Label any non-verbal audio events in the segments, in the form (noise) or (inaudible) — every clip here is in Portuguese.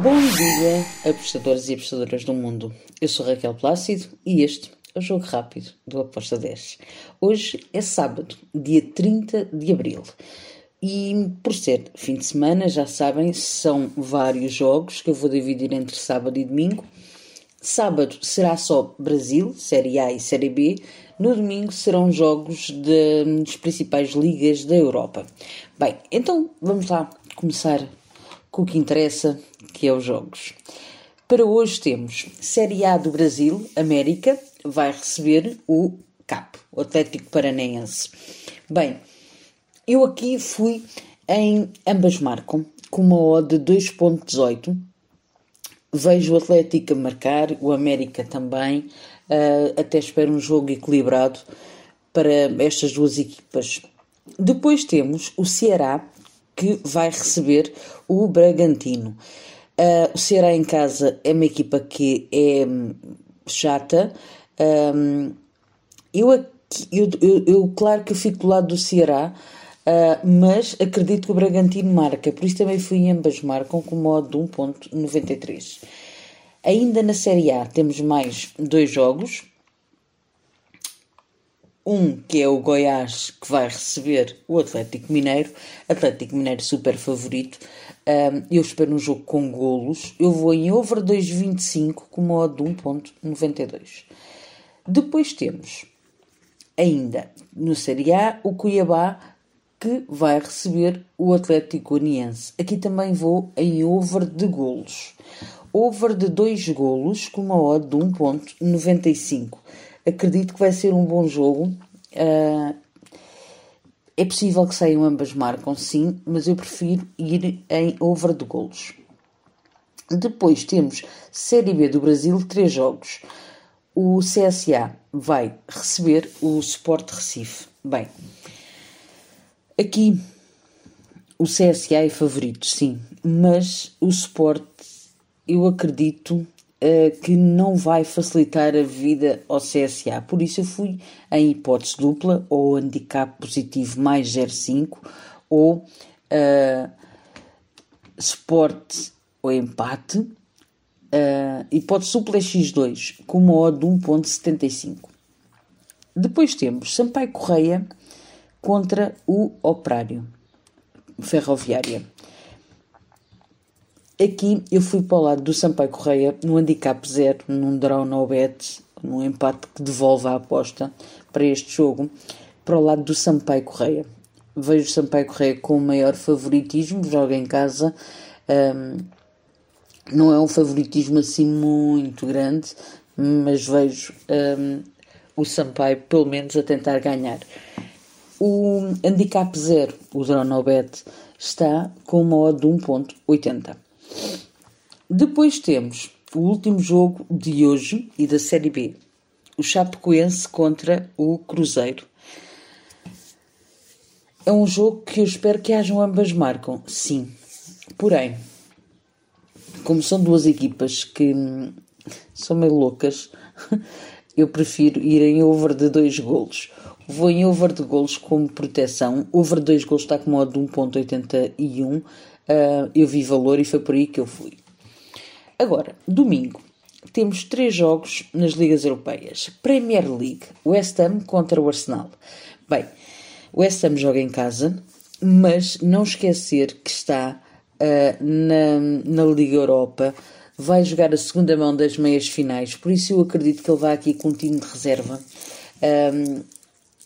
Bom dia, apostadores e apostadoras do mundo. Eu sou Raquel Plácido e este é o Jogo Rápido do Aposta 10. Hoje é sábado, dia 30 de abril. E por ser fim de semana, já sabem, são vários jogos que eu vou dividir entre sábado e domingo. Sábado será só Brasil, Série A e Série B. No domingo serão jogos de, das principais ligas da Europa. Bem, então vamos lá começar com o que interessa, que é os jogos. Para hoje temos Série A do Brasil, América, vai receber o CAP, o Atlético Paranaense. Bem, eu aqui fui em ambas marcam, com uma odd de 2.18. Vejo o Atlético a marcar, o América também. Uh, até espero um jogo equilibrado para estas duas equipas. Depois temos o Ceará, que vai receber o Bragantino. Uh, o Ceará em casa é uma equipa que é hum, chata. Um, eu, eu, eu, eu, claro que eu fico do lado do Ceará, uh, mas acredito que o Bragantino marca, por isso também fui em ambas marcam com modo de 1.93. Ainda na Série A temos mais dois jogos. Um que é o Goiás, que vai receber o Atlético Mineiro. Atlético Mineiro super favorito. Um, eu espero um jogo com golos. Eu vou em over 2.25 com modo de 1.92. Depois temos ainda no Série A o Cuiabá que vai receber o Atlético Uniense. Aqui também vou em over de golos over de 2 golos com uma odd de 1.95. Acredito que vai ser um bom jogo. Uh, é possível que saiam ambas marcam, sim, mas eu prefiro ir em over de golos. Depois temos Série B do Brasil, três jogos. O CSA vai receber o Sport Recife. Bem, aqui o CSA é favorito, sim, mas o Sport eu acredito uh, que não vai facilitar a vida ao CSA. Por isso eu fui em hipótese dupla, ou handicap positivo mais 0,5, ou uh, ou empate. Uh, hipótese dupla é X2, com uma odd de 1.75. Depois temos Sampaio Correia contra o Operário Ferroviária. Aqui eu fui para o lado do Sampaio Correia no handicap zero, num draw no bet, num empate que devolve a aposta para este jogo, para o lado do Sampaio Correia. Vejo o Sampaio Correia com o maior favoritismo, joga em casa. Um, não é um favoritismo assim muito grande, mas vejo um, o Sampaio pelo menos a tentar ganhar. O handicap zero, o draw no bet, está com uma odd de 1.80. Depois temos o último jogo de hoje e da Série B. O Chapecoense contra o Cruzeiro. É um jogo que eu espero que hajam ambas marcam, sim. Porém, como são duas equipas que são meio loucas, (laughs) eu prefiro ir em over de dois golos. Vou em over de golos como proteção. Over de dois golos está com modo de 1.81 uh, eu vi valor e foi por aí que eu fui. Agora, domingo, temos três jogos nas ligas europeias. Premier League, West Ham contra o Arsenal. Bem, o West Ham joga em casa, mas não esquecer que está uh, na, na Liga Europa, vai jogar a segunda mão das meias finais, por isso eu acredito que ele vai aqui com um time de reserva. Um,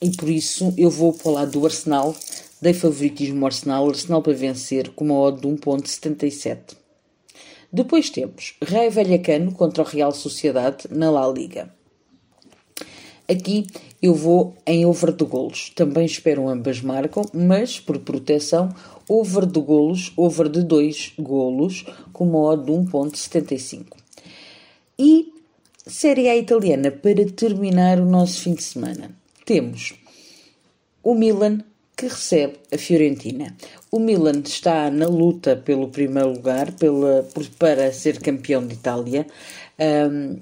e por isso eu vou para o lado do Arsenal, Dei favoritismo ao Arsenal, Arsenal para vencer com uma odd de 1.77. Depois temos Rei Velhacano contra o Real Sociedade na La Liga. Aqui eu vou em over de golos. Também espero ambas marcam, mas por proteção, over de golos, over de 2 golos, com uma odd de 1.75. E Série A italiana para terminar o nosso fim de semana. Temos o Milan que recebe a Fiorentina. O Milan está na luta pelo primeiro lugar pela, para ser campeão de Itália. Um,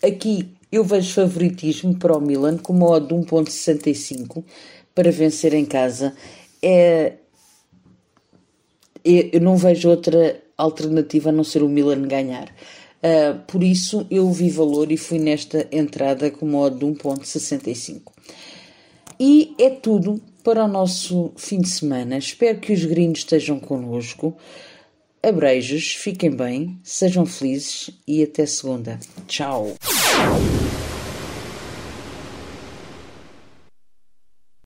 aqui eu vejo favoritismo para o Milan com uma odd de 1.65 para vencer em casa. É, é, eu não vejo outra alternativa a não ser o Milan ganhar. Uh, por isso eu vi valor e fui nesta entrada com modo de 1.65. E é tudo para o nosso fim de semana. Espero que os gringos estejam connosco. Abreijos, fiquem bem, sejam felizes e até segunda. Tchau!